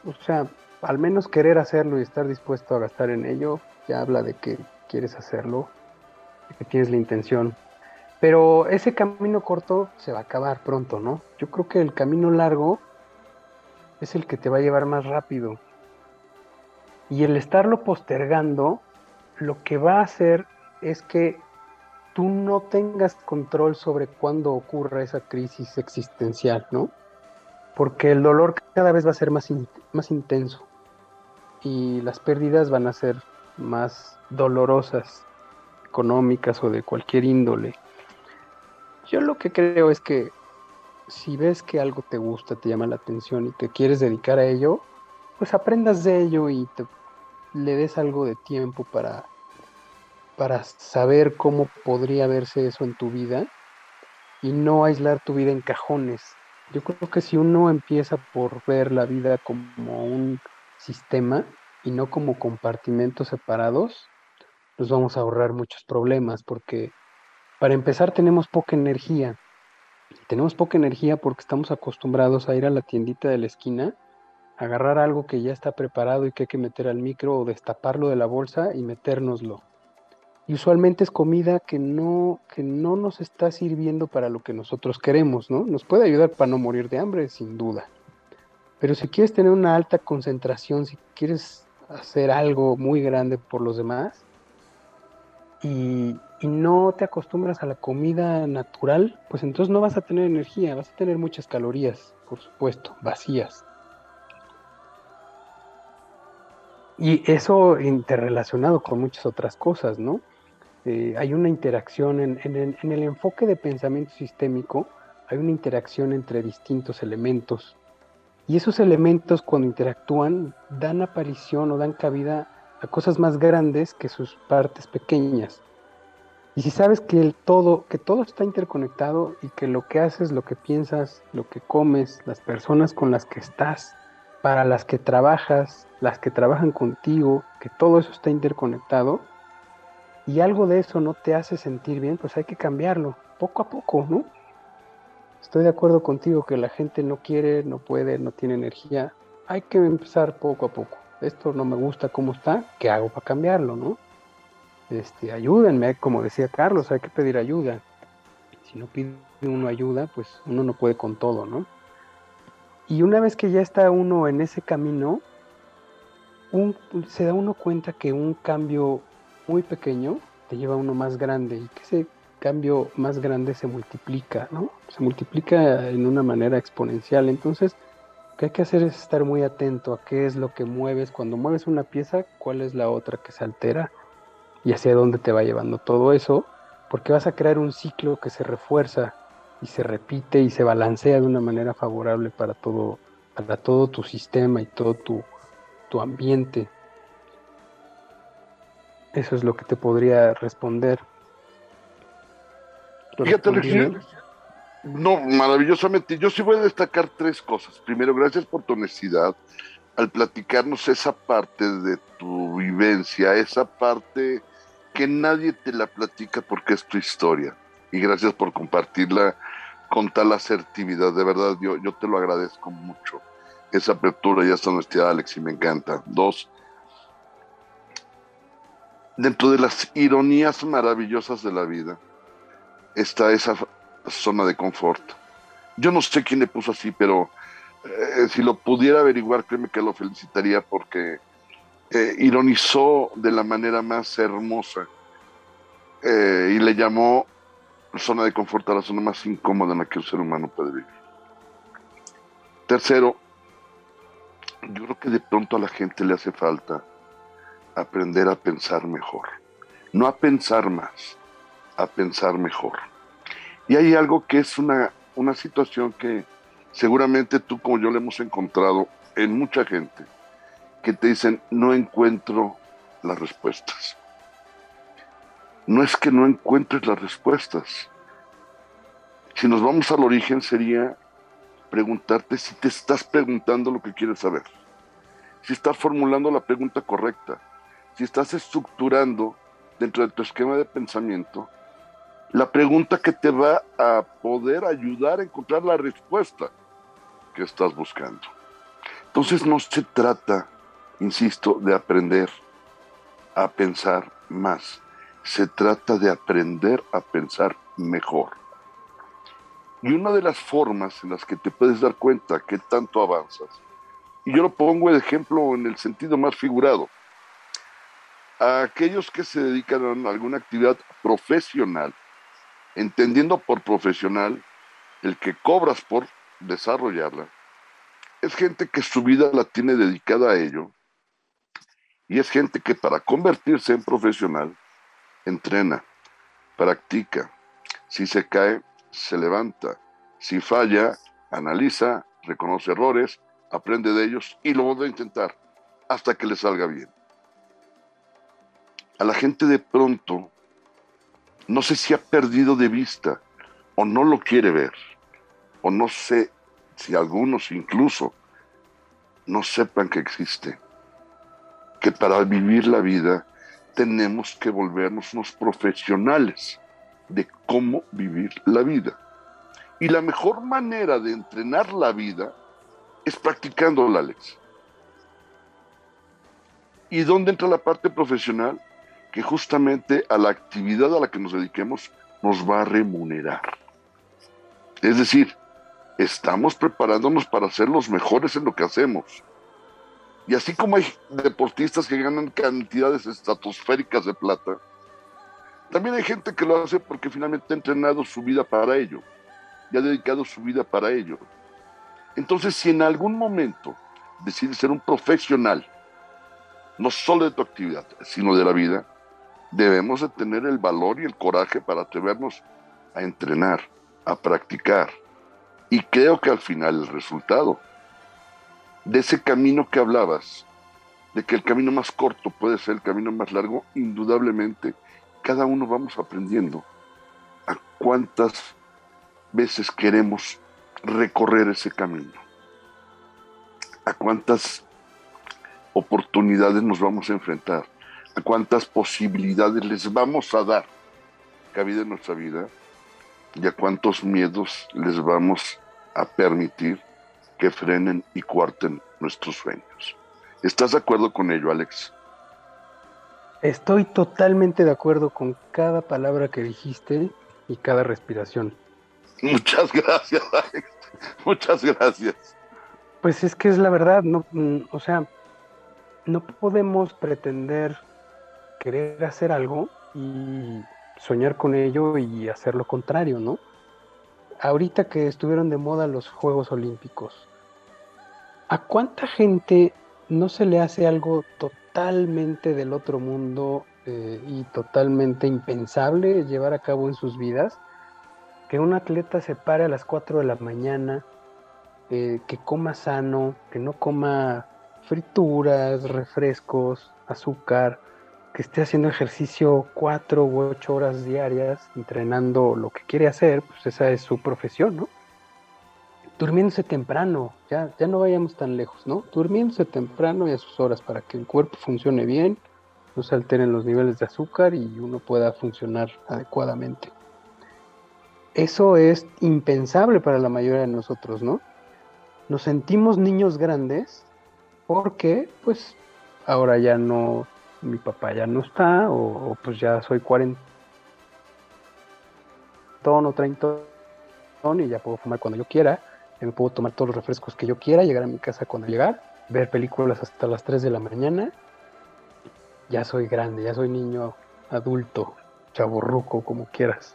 O sea, al menos querer hacerlo y estar dispuesto a gastar en ello, ya habla de que quieres hacerlo que tienes la intención. Pero ese camino corto se va a acabar pronto, ¿no? Yo creo que el camino largo es el que te va a llevar más rápido. Y el estarlo postergando, lo que va a hacer es que tú no tengas control sobre cuándo ocurra esa crisis existencial, ¿no? Porque el dolor cada vez va a ser más, más intenso y las pérdidas van a ser más dolorosas económicas o de cualquier índole. Yo lo que creo es que si ves que algo te gusta, te llama la atención y te quieres dedicar a ello, pues aprendas de ello y le des algo de tiempo para, para saber cómo podría verse eso en tu vida y no aislar tu vida en cajones. Yo creo que si uno empieza por ver la vida como un sistema y no como compartimentos separados, nos vamos a ahorrar muchos problemas porque para empezar tenemos poca energía. Tenemos poca energía porque estamos acostumbrados a ir a la tiendita de la esquina, agarrar algo que ya está preparado y que hay que meter al micro o destaparlo de la bolsa y metérnoslo. Y usualmente es comida que no, que no nos está sirviendo para lo que nosotros queremos, ¿no? Nos puede ayudar para no morir de hambre, sin duda. Pero si quieres tener una alta concentración, si quieres hacer algo muy grande por los demás, y, no te acostumbras a la comida natural, pues entonces no vas a tener energía, vas a tener muchas calorías, por supuesto, vacías. Y eso interrelacionado con muchas otras cosas, ¿no? Eh, hay una interacción en, en el enfoque de pensamiento sistémico, hay una interacción entre distintos elementos. Y esos elementos cuando interactúan dan aparición o dan cabida a cosas más grandes que sus partes pequeñas. Y si sabes que el todo, que todo está interconectado y que lo que haces, lo que piensas, lo que comes, las personas con las que estás, para las que trabajas, las que trabajan contigo, que todo eso está interconectado, y algo de eso no te hace sentir bien, pues hay que cambiarlo, poco a poco, ¿no? Estoy de acuerdo contigo que la gente no quiere, no puede, no tiene energía. Hay que empezar poco a poco esto no me gusta cómo está, ¿qué hago para cambiarlo, no? Este, ayúdenme, como decía Carlos, hay que pedir ayuda. Si no pide uno ayuda, pues uno no puede con todo, ¿no? Y una vez que ya está uno en ese camino, se da uno cuenta que un cambio muy pequeño te lleva a uno más grande y que ese cambio más grande se multiplica, ¿no? Se multiplica en una manera exponencial. Entonces, que hay que hacer es estar muy atento a qué es lo que mueves. Cuando mueves una pieza, cuál es la otra que se altera y hacia dónde te va llevando todo eso, porque vas a crear un ciclo que se refuerza y se repite y se balancea de una manera favorable para todo, para todo tu sistema y todo tu, tu ambiente. Eso es lo que te podría responder. Fíjate, no, maravillosamente. Yo sí voy a destacar tres cosas. Primero, gracias por tu honestidad al platicarnos esa parte de tu vivencia, esa parte que nadie te la platica porque es tu historia. Y gracias por compartirla con tal asertividad. De verdad, yo, yo te lo agradezco mucho. Esa apertura y esa honestidad, Alex, y me encanta. Dos, dentro de las ironías maravillosas de la vida está esa zona de confort. Yo no sé quién le puso así, pero eh, si lo pudiera averiguar, créeme que lo felicitaría porque eh, ironizó de la manera más hermosa eh, y le llamó zona de confort a la zona más incómoda en la que el ser humano puede vivir. Tercero, yo creo que de pronto a la gente le hace falta aprender a pensar mejor. No a pensar más, a pensar mejor. Y hay algo que es una una situación que seguramente tú como yo le hemos encontrado en mucha gente, que te dicen, no encuentro las respuestas. No es que no encuentres las respuestas. Si nos vamos al origen sería preguntarte si te estás preguntando lo que quieres saber, si estás formulando la pregunta correcta, si estás estructurando dentro de tu esquema de pensamiento la pregunta que te va a poder ayudar a encontrar la respuesta que estás buscando. Entonces no se trata, insisto, de aprender a pensar más, se trata de aprender a pensar mejor. Y una de las formas en las que te puedes dar cuenta que tanto avanzas, y yo lo pongo de ejemplo en el sentido más figurado, a aquellos que se dedican a alguna actividad profesional, entendiendo por profesional el que cobras por desarrollarla, es gente que su vida la tiene dedicada a ello y es gente que para convertirse en profesional entrena, practica, si se cae, se levanta, si falla, analiza, reconoce errores, aprende de ellos y lo vuelve a intentar hasta que le salga bien. A la gente de pronto no sé si ha perdido de vista o no lo quiere ver, o no sé si algunos incluso no sepan que existe, que para vivir la vida tenemos que volvernos unos profesionales de cómo vivir la vida. Y la mejor manera de entrenar la vida es practicándola, Alex. ¿Y dónde entra la parte profesional? Que justamente a la actividad a la que nos dediquemos nos va a remunerar. Es decir, estamos preparándonos para ser los mejores en lo que hacemos. Y así como hay deportistas que ganan cantidades estratosféricas de plata, también hay gente que lo hace porque finalmente ha entrenado su vida para ello y ha dedicado su vida para ello. Entonces, si en algún momento decides ser un profesional, no solo de tu actividad, sino de la vida, debemos de tener el valor y el coraje para atrevernos a entrenar, a practicar. Y creo que al final el resultado de ese camino que hablabas, de que el camino más corto puede ser el camino más largo, indudablemente cada uno vamos aprendiendo a cuántas veces queremos recorrer ese camino, a cuántas oportunidades nos vamos a enfrentar cuántas posibilidades les vamos a dar cabida en nuestra vida y a cuántos miedos les vamos a permitir que frenen y cuarten nuestros sueños. ¿Estás de acuerdo con ello, Alex? Estoy totalmente de acuerdo con cada palabra que dijiste y cada respiración. Muchas gracias, Alex. Muchas gracias. Pues es que es la verdad, no, mm, o sea, no podemos pretender querer hacer algo y soñar con ello y hacer lo contrario, ¿no? Ahorita que estuvieron de moda los Juegos Olímpicos, ¿a cuánta gente no se le hace algo totalmente del otro mundo eh, y totalmente impensable llevar a cabo en sus vidas? Que un atleta se pare a las 4 de la mañana, eh, que coma sano, que no coma frituras, refrescos, azúcar, que esté haciendo ejercicio cuatro u ocho horas diarias, entrenando lo que quiere hacer, pues esa es su profesión, ¿no? Durmiéndose temprano, ya, ya no vayamos tan lejos, ¿no? Durmiéndose temprano y a sus horas para que el cuerpo funcione bien, no se alteren los niveles de azúcar y uno pueda funcionar adecuadamente. Eso es impensable para la mayoría de nosotros, ¿no? Nos sentimos niños grandes porque, pues, ahora ya no mi papá ya no está, o, pues ya soy 40 o 30 y ya puedo fumar cuando yo quiera, me puedo tomar todos los refrescos que yo quiera, llegar a mi casa cuando llegar, ver películas hasta las 3 de la mañana, ya soy grande, ya soy niño adulto, chaborruco, como quieras.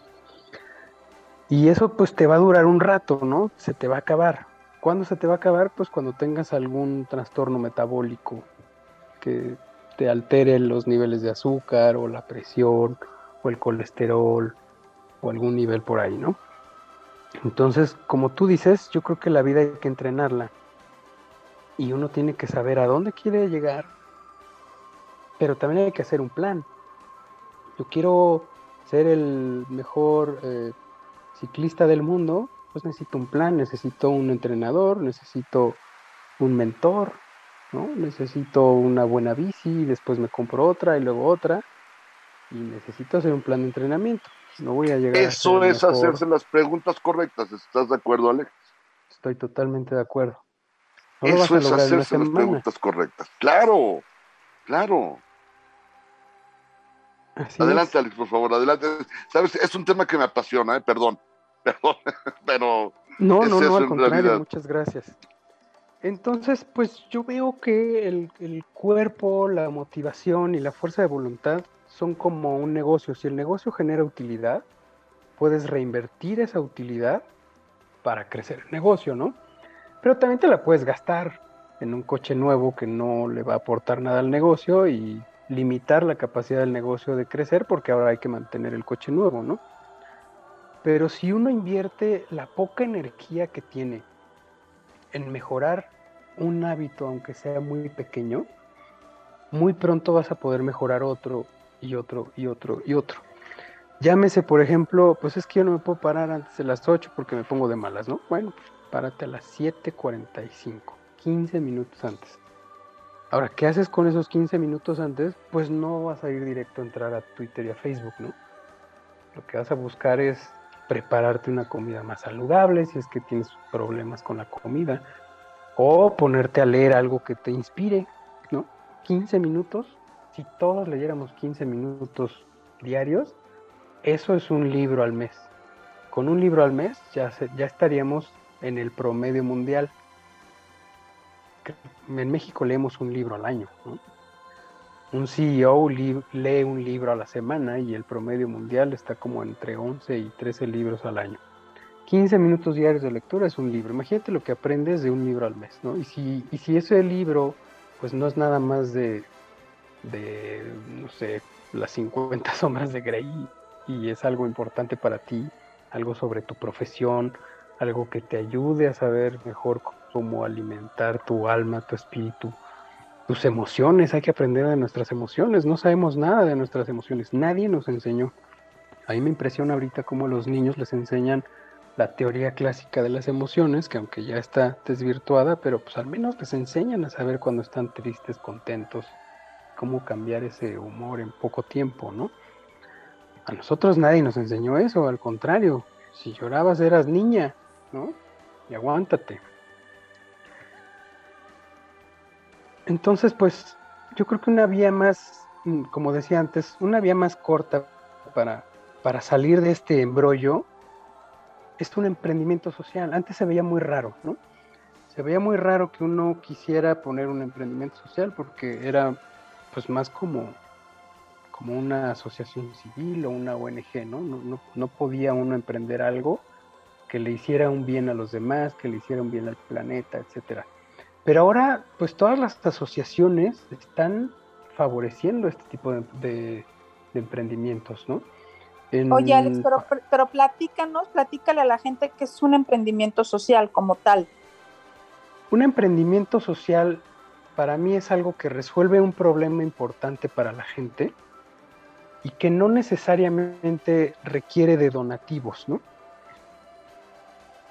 Y eso pues te va a durar un rato, ¿no? Se te va a acabar. ¿Cuándo se te va a acabar? Pues cuando tengas algún trastorno metabólico que te altere los niveles de azúcar o la presión o el colesterol o algún nivel por ahí, ¿no? Entonces, como tú dices, yo creo que la vida hay que entrenarla. Y uno tiene que saber a dónde quiere llegar. Pero también hay que hacer un plan. Yo quiero ser el mejor eh, ciclista del mundo, pues necesito un plan, necesito un entrenador, necesito un mentor, ¿no? Necesito una buena bici, después me compro otra y luego otra. Y necesito hacer un plan de entrenamiento. No voy a llegar Eso es hacerse las preguntas correctas. ¿Estás de acuerdo, Alex? Estoy totalmente de acuerdo. Eso es hacerse las preguntas correctas. Claro, claro. adelante, Alex, por favor, adelante. Sabes, es un tema que me apasiona, ¿eh? perdón, [LAUGHS] perdón, pero. No, no, no, al contrario, muchas gracias. Entonces, pues yo veo que el, cuerpo, la motivación y la fuerza de voluntad son como un negocio. Si el negocio genera utilidad, puedes reinvertir esa utilidad para crecer el negocio, ¿no? Pero también te la puedes gastar en un coche nuevo que no le va a aportar nada al negocio y limitar la capacidad del negocio de crecer porque ahora hay que mantener el coche nuevo, ¿no? Pero si uno invierte la poca energía que tiene en mejorar un hábito, aunque sea muy pequeño, muy pronto vas a poder mejorar otro y otro y otro y otro. Llámese, por ejemplo, pues es que yo no me puedo parar antes de las 8 porque me pongo de malas, ¿no? Bueno, pues párate a las 7.45, 15 minutos antes. Ahora, ¿qué haces con esos 15 minutos antes? Pues no vas a ir directo a entrar a Twitter y a Facebook, ¿no? Lo que vas a buscar es prepararte una comida más saludable si es que tienes problemas con la comida o ponerte a leer algo que te inspire, ¿no? 15 minutos, si todos leyéramos 15 minutos diarios, eso es un libro al mes. Con un libro al mes ya, ya estaríamos en el promedio mundial. En México leemos un libro al año. Un CEO lee un libro a la semana y el promedio mundial está como entre 11 y 13 libros al año. 15 minutos diarios de lectura es un libro. Imagínate lo que aprendes de un libro al mes, ¿no? Y si, y si ese libro, pues no es nada más de, de, no sé, las 50 [LAUGHS] sombras de Grey y es algo importante para ti, algo sobre tu profesión, algo que te ayude a saber mejor cómo alimentar tu alma, tu espíritu, tus emociones. Hay que aprender de nuestras emociones. No sabemos nada de nuestras emociones. Nadie nos enseñó. A mí me impresiona ahorita cómo los niños les enseñan la teoría clásica de las emociones, que aunque ya está desvirtuada, pero pues al menos les enseñan a saber cuando están tristes, contentos, cómo cambiar ese humor en poco tiempo, ¿no? A nosotros nadie nos enseñó eso, al contrario, si llorabas eras niña, ¿no? Y aguántate. Entonces, pues yo creo que una vía más, mm, como decía antes, una vía más corta para, para salir de este embrollo es un emprendimiento social. Antes se veía muy raro, ¿no? Se veía muy raro que uno quisiera poner un emprendimiento social porque era pues más como, como una asociación civil o una ONG, ¿no? No, no podía uno emprender algo que le hiciera un bien a los demás, que le hiciera un bien al planeta, etcétera. Pero ahora, pues todas las asociaciones están favoreciendo este tipo de, emprendimientos, ¿no? Oye, Alex, pero, pero platícanos, platícale a la gente que es un emprendimiento social como tal. Un emprendimiento social para mí es algo que resuelve un problema importante para la gente y que no necesariamente requiere de donativos, ¿no?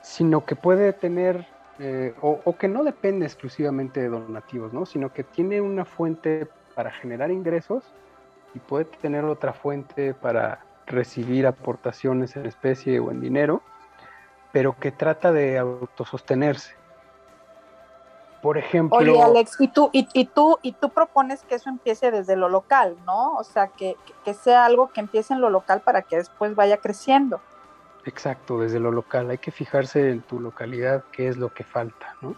Sino que puede tener, eh, o, que no depende exclusivamente de donativos, ¿no? Sino que tiene una fuente para generar ingresos y puede tener otra fuente para recibir aportaciones en especie o en dinero, pero que trata de autosostenerse. Por ejemplo. Oye, Alex, y tú, y, tú, y tú propones que eso empiece desde lo local, ¿no? O sea, que, que, sea algo que empiece en lo local para que después vaya creciendo. Exacto, desde lo local. Hay que fijarse en tu localidad qué es lo que falta, ¿no?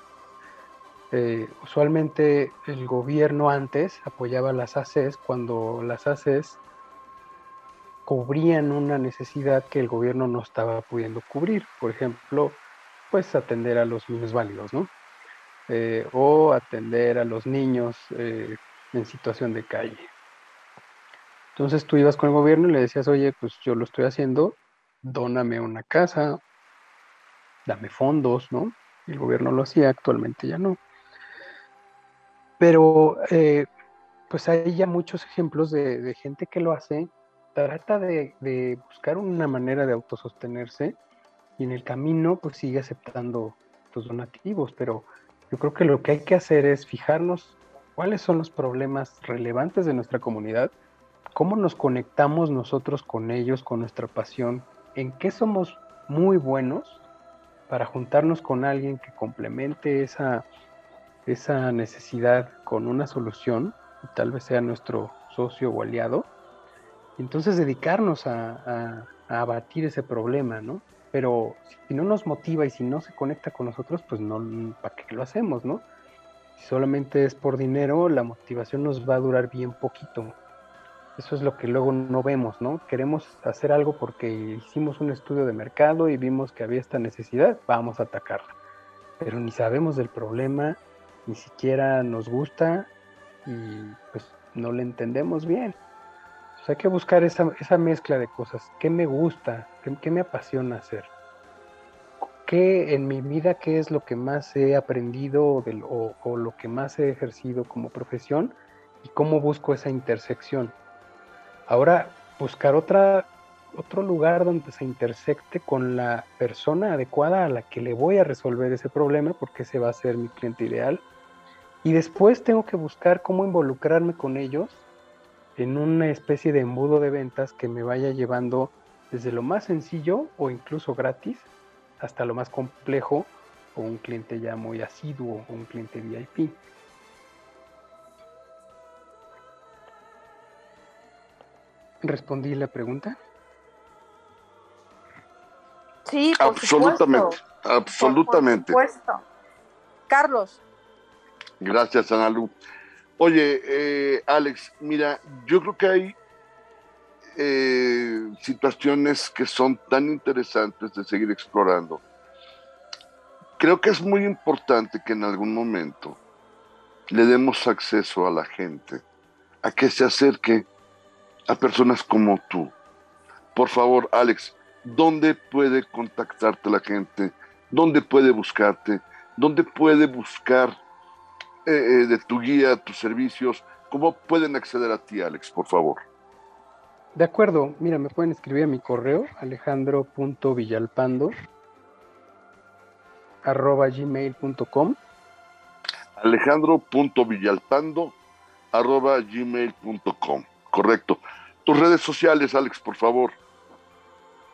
Eh, usualmente el gobierno antes apoyaba las ACES cuando las ACES cubrían una necesidad que el gobierno no estaba pudiendo cubrir. Por ejemplo, pues atender a los niños válidos, ¿no? Eh, o atender a los niños eh, en situación de calle. Entonces tú ibas con el gobierno y le decías, oye, pues yo lo estoy haciendo, dóname una casa dame fondos, ¿no? El gobierno lo hacía, actualmente ya no. Pero eh, pues hay ya muchos ejemplos de, gente que lo hace, trata de, buscar una manera de autosostenerse y en el camino pues sigue aceptando los donativos, pero yo creo que lo que hay que hacer es fijarnos cuáles son los problemas relevantes de nuestra comunidad, cómo nos conectamos nosotros con ellos, con nuestra pasión, en qué somos muy buenos para juntarnos con alguien que complemente esa, esa necesidad con una solución, y tal vez sea nuestro socio o aliado, entonces dedicarnos a, a abatir ese problema, ¿no? pero si no nos motiva y si no se conecta con nosotros, pues no, ¿para qué lo hacemos, no? Si solamente es por dinero, la motivación nos va a durar bien poquito. Eso es lo que luego no vemos, ¿no? Queremos hacer algo porque hicimos un estudio de mercado y vimos que había esta necesidad, vamos a atacarla. Pero ni sabemos del problema, ni siquiera nos gusta y pues no le entendemos bien hay que buscar esa, mezcla de cosas. ¿Qué me gusta? ¿Qué, me apasiona hacer? ¿Qué en mi vida, qué es lo que más he aprendido o, lo que más he ejercido como profesión? ¿Y cómo busco esa intersección? Ahora, buscar otra, otro lugar donde se intersecte con la persona adecuada a la que le voy a resolver ese problema, porque ese va a ser mi cliente ideal. Y después tengo que buscar cómo involucrarme con ellos en una especie de embudo de ventas que me vaya llevando desde lo más sencillo o incluso gratis hasta lo más complejo o un cliente ya muy asiduo o un cliente VIP. ¿Respondí la pregunta? Sí, por absolutamente, absolutamente. Por, supuesto. Carlos. Gracias, Analu. Oye, eh, Alex, mira, yo creo que hay eh, situaciones que son tan interesantes de seguir explorando. Creo que es muy importante que en algún momento le demos acceso a la gente, a que se acerque a personas como tú. Por favor, Alex, ¿dónde puede contactarte la gente? ¿Dónde puede buscarte? ¿Dónde puede buscar eh, eh, de tu guía, tus servicios, ¿cómo pueden acceder a ti, Alex, por favor? De acuerdo, mira, me pueden escribir a mi correo, alejandro.villalpando arroba gmail.com alejandro.villalpando arroba gmail.com correcto tus redes sociales Alex por favor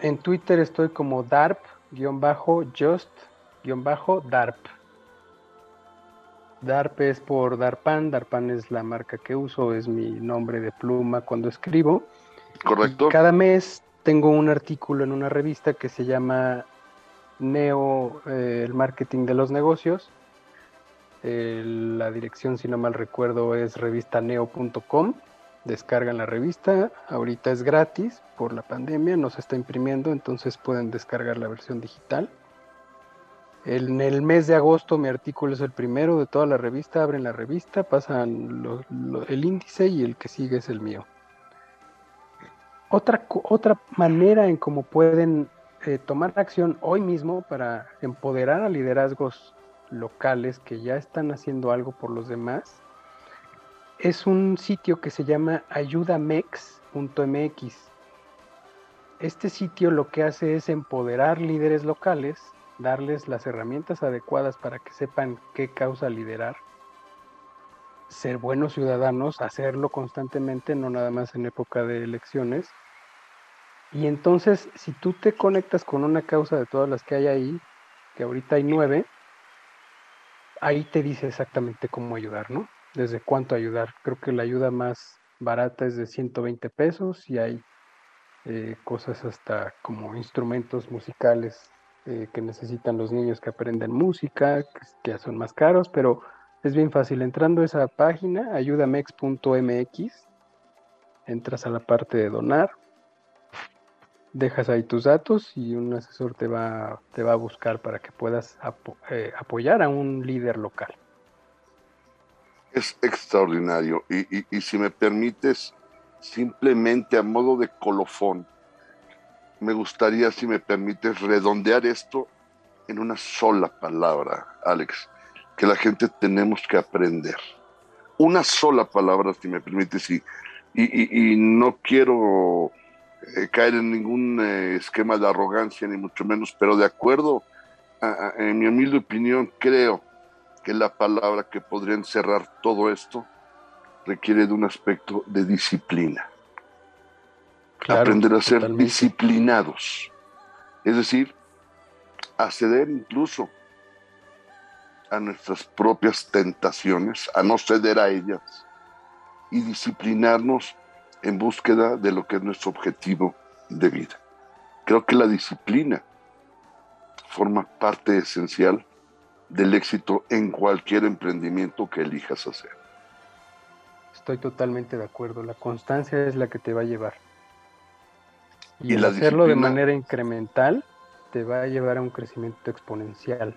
en Twitter estoy como darp-just-darp DARP es por DARPAN, DARPAN es la marca que uso, es mi nombre de pluma cuando escribo. Correcto. cada mes tengo un artículo en una revista que se llama Neo, eh, el marketing de los negocios. la dirección, si no mal recuerdo, es revistaneo.com. Descargan la revista, ahorita es gratis por la pandemia, no se está imprimiendo, entonces pueden descargar la versión digital. En el mes de agosto mi artículo es el primero de toda la revista, abren la revista, pasan el índice y el que sigue es el mío. Otra, otra manera en cómo pueden eh, tomar acción hoy mismo para empoderar a liderazgos locales que ya están haciendo algo por los demás es un sitio que se llama ayudamex.mx. Este sitio lo que hace es empoderar líderes locales darles las herramientas adecuadas para que sepan qué causa liderar, ser buenos ciudadanos, hacerlo constantemente, no nada más en época de elecciones. Y entonces, si tú te conectas con una causa de todas las que hay ahí, que ahorita hay nueve, ahí te dice exactamente cómo ayudar, ¿no? Desde cuánto ayudar. Creo que la ayuda más barata es de 120 pesos y hay eh, cosas hasta como instrumentos musicales eh, que necesitan los niños que aprenden música, que, son más caros, pero es bien fácil. Entrando a esa página, ayudamex.mx, entras a la parte de donar, dejas ahí tus datos y un asesor te va, te va a buscar para que puedas eh, apoyar a un líder local. Es extraordinario. y si me permites, simplemente a modo de colofón, me gustaría, si me permites, redondear esto en una sola palabra, Alex, que la gente tenemos que aprender. Una sola palabra, si me permites, y, y, no quiero eh, caer en ningún eh, esquema de arrogancia, ni mucho menos, pero de acuerdo, en mi humilde opinión, creo que la palabra que podría encerrar todo esto requiere de un aspecto de disciplina. Aprender a ser disciplinados. Es decir, acceder incluso a nuestras propias tentaciones, a no ceder a ellas y disciplinarnos en búsqueda de lo que es nuestro objetivo de vida. Creo que la disciplina forma parte esencial del éxito en cualquier emprendimiento que elijas hacer. Estoy totalmente de acuerdo. La constancia es la que te va a llevar. Y, el hacerlo de manera incremental te va a llevar a un crecimiento exponencial.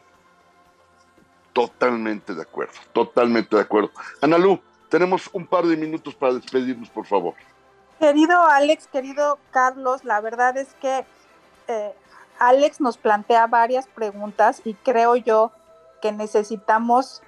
Totalmente de acuerdo, totalmente de acuerdo. Analú, tenemos un par de minutos para despedirnos, por favor. Querido Alex, querido Carlos, la verdad es que eh, Alex nos plantea varias preguntas y creo yo que necesitamos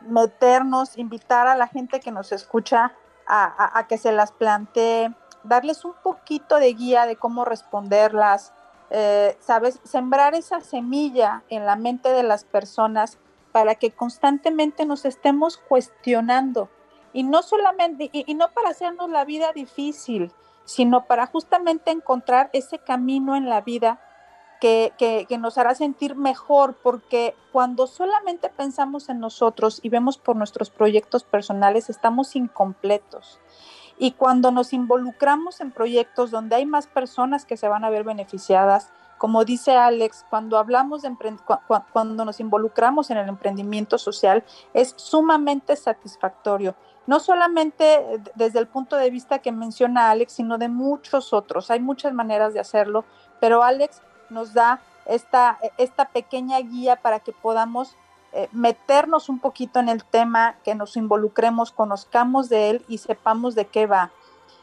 meternos, invitar a la gente que nos escucha a, que se las plantee, darles un poquito de guía de cómo responderlas, eh, ¿sabes? Sembrar esa semilla en la mente de las personas para que constantemente nos estemos cuestionando y no solamente, y, no para hacernos la vida difícil, sino para justamente encontrar ese camino en la vida que, nos hará sentir mejor, porque cuando solamente pensamos en nosotros y vemos por nuestros proyectos personales, estamos incompletos. Y cuando nos involucramos en proyectos donde hay más personas que se van a ver beneficiadas, como dice Alex, cuando hablamos cuando nos involucramos en el emprendimiento social, es sumamente satisfactorio no solamente desde el punto de vista que menciona Alex, sino de muchos otros. Hay muchas maneras de hacerlo, pero Alex nos da esta, esta pequeña guía para que podamos eh, meternos un poquito en el tema, que nos involucremos, conozcamos de él y sepamos de qué va.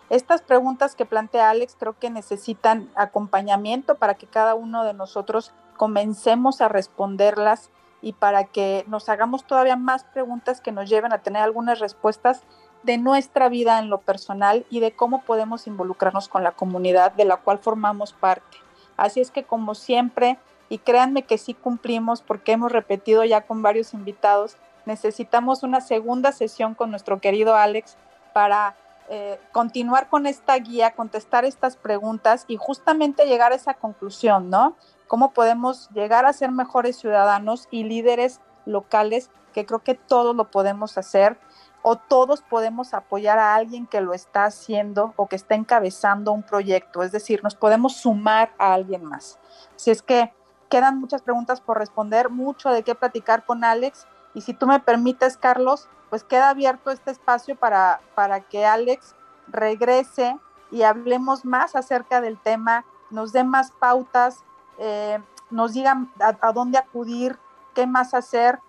Estas preguntas que plantea Alex creo que necesitan acompañamiento para que cada uno de nosotros comencemos a responderlas y para que nos hagamos todavía más preguntas que nos lleven a tener algunas respuestas de nuestra vida en lo personal y de cómo podemos involucrarnos con la comunidad de la cual formamos parte. Así es que como siempre, y créanme que sí cumplimos porque hemos repetido ya con varios invitados, necesitamos una segunda sesión con nuestro querido Alex para eh, continuar con esta guía, contestar estas preguntas y justamente llegar a esa conclusión, ¿no? cómo podemos llegar a ser mejores ciudadanos y líderes locales, que creo que todos lo podemos hacer o todos podemos apoyar a alguien que lo está haciendo o que está encabezando un proyecto, es decir, nos podemos sumar a alguien más. Si es que quedan muchas preguntas por responder, mucho de qué platicar con Alex y si tú me permites, Carlos, pues queda abierto este espacio para, para que Alex regrese y hablemos más acerca del tema, nos dé más pautas, eh, nos digan a, dónde acudir, qué más hacer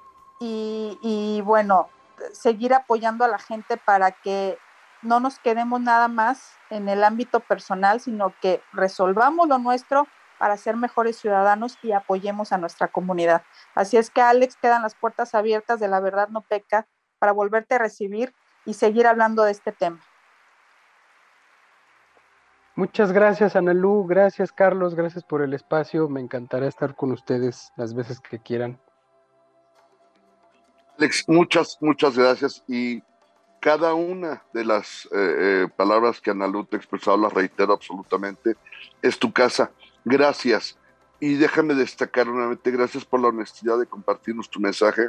y, bueno, seguir apoyando a la gente para que no nos quedemos nada más en el ámbito personal, sino que resolvamos lo nuestro para ser mejores ciudadanos y apoyemos a nuestra comunidad. Así es que Alex, quedan las puertas abiertas de la verdad no peca para volverte a recibir y seguir hablando de este tema. Muchas gracias, Analú. Gracias, Carlos. Gracias por el espacio. Me encantará estar con ustedes las veces que quieran. Alex, muchas, muchas gracias. Y cada una de las eh, eh, palabras que Analú te ha expresado, las reitero absolutamente. Es tu casa. Gracias. Y déjame destacar nuevamente, gracias por la honestidad de compartirnos tu mensaje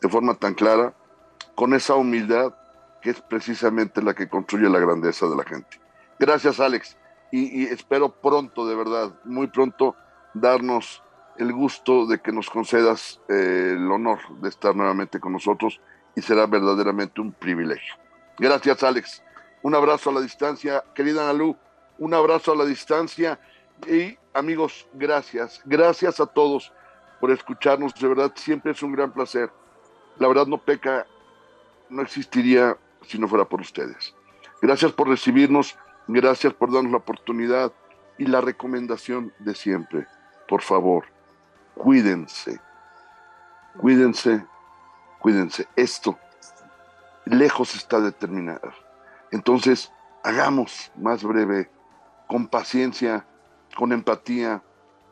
de forma tan clara, con esa humildad que es precisamente la que construye la grandeza de la gente. Gracias, Alex y, espero pronto, de verdad, muy pronto, darnos el gusto de que nos concedas eh, el honor de estar nuevamente con nosotros y será verdaderamente un privilegio. Gracias, Alex. Un abrazo a la distancia, querida Analú, un abrazo a la distancia y amigos, gracias. Gracias a todos por escucharnos, de verdad, siempre es un gran placer. La verdad no peca, no existiría si no fuera por ustedes. Gracias por recibirnos Gracias por darnos la oportunidad y la recomendación de siempre. Por favor, cuídense, cuídense, cuídense. Esto lejos está de terminar. Entonces, hagamos más breve, con paciencia, con empatía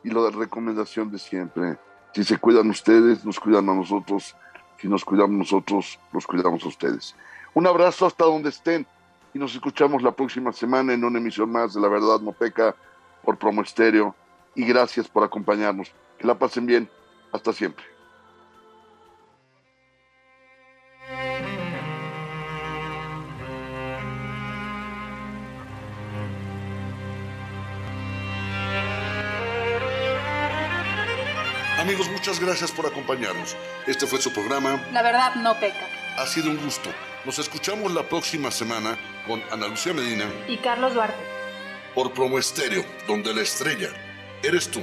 y la recomendación de siempre. Si se cuidan ustedes, nos cuidan a nosotros. Si nos cuidamos nosotros, los cuidamos a ustedes. Un abrazo hasta donde estén y nos escuchamos la próxima semana en una emisión más de La Verdad No Peca por Promo Estéreo. Y gracias por acompañarnos. Que la pasen bien. Hasta siempre. Amigos, muchas gracias por acompañarnos. Este fue su programa. La verdad no peca. Ha sido un gusto. Nos escuchamos la próxima semana con Ana Lucía Medina y Carlos Duarte. Por Promo Estéreo, donde la estrella eres tú.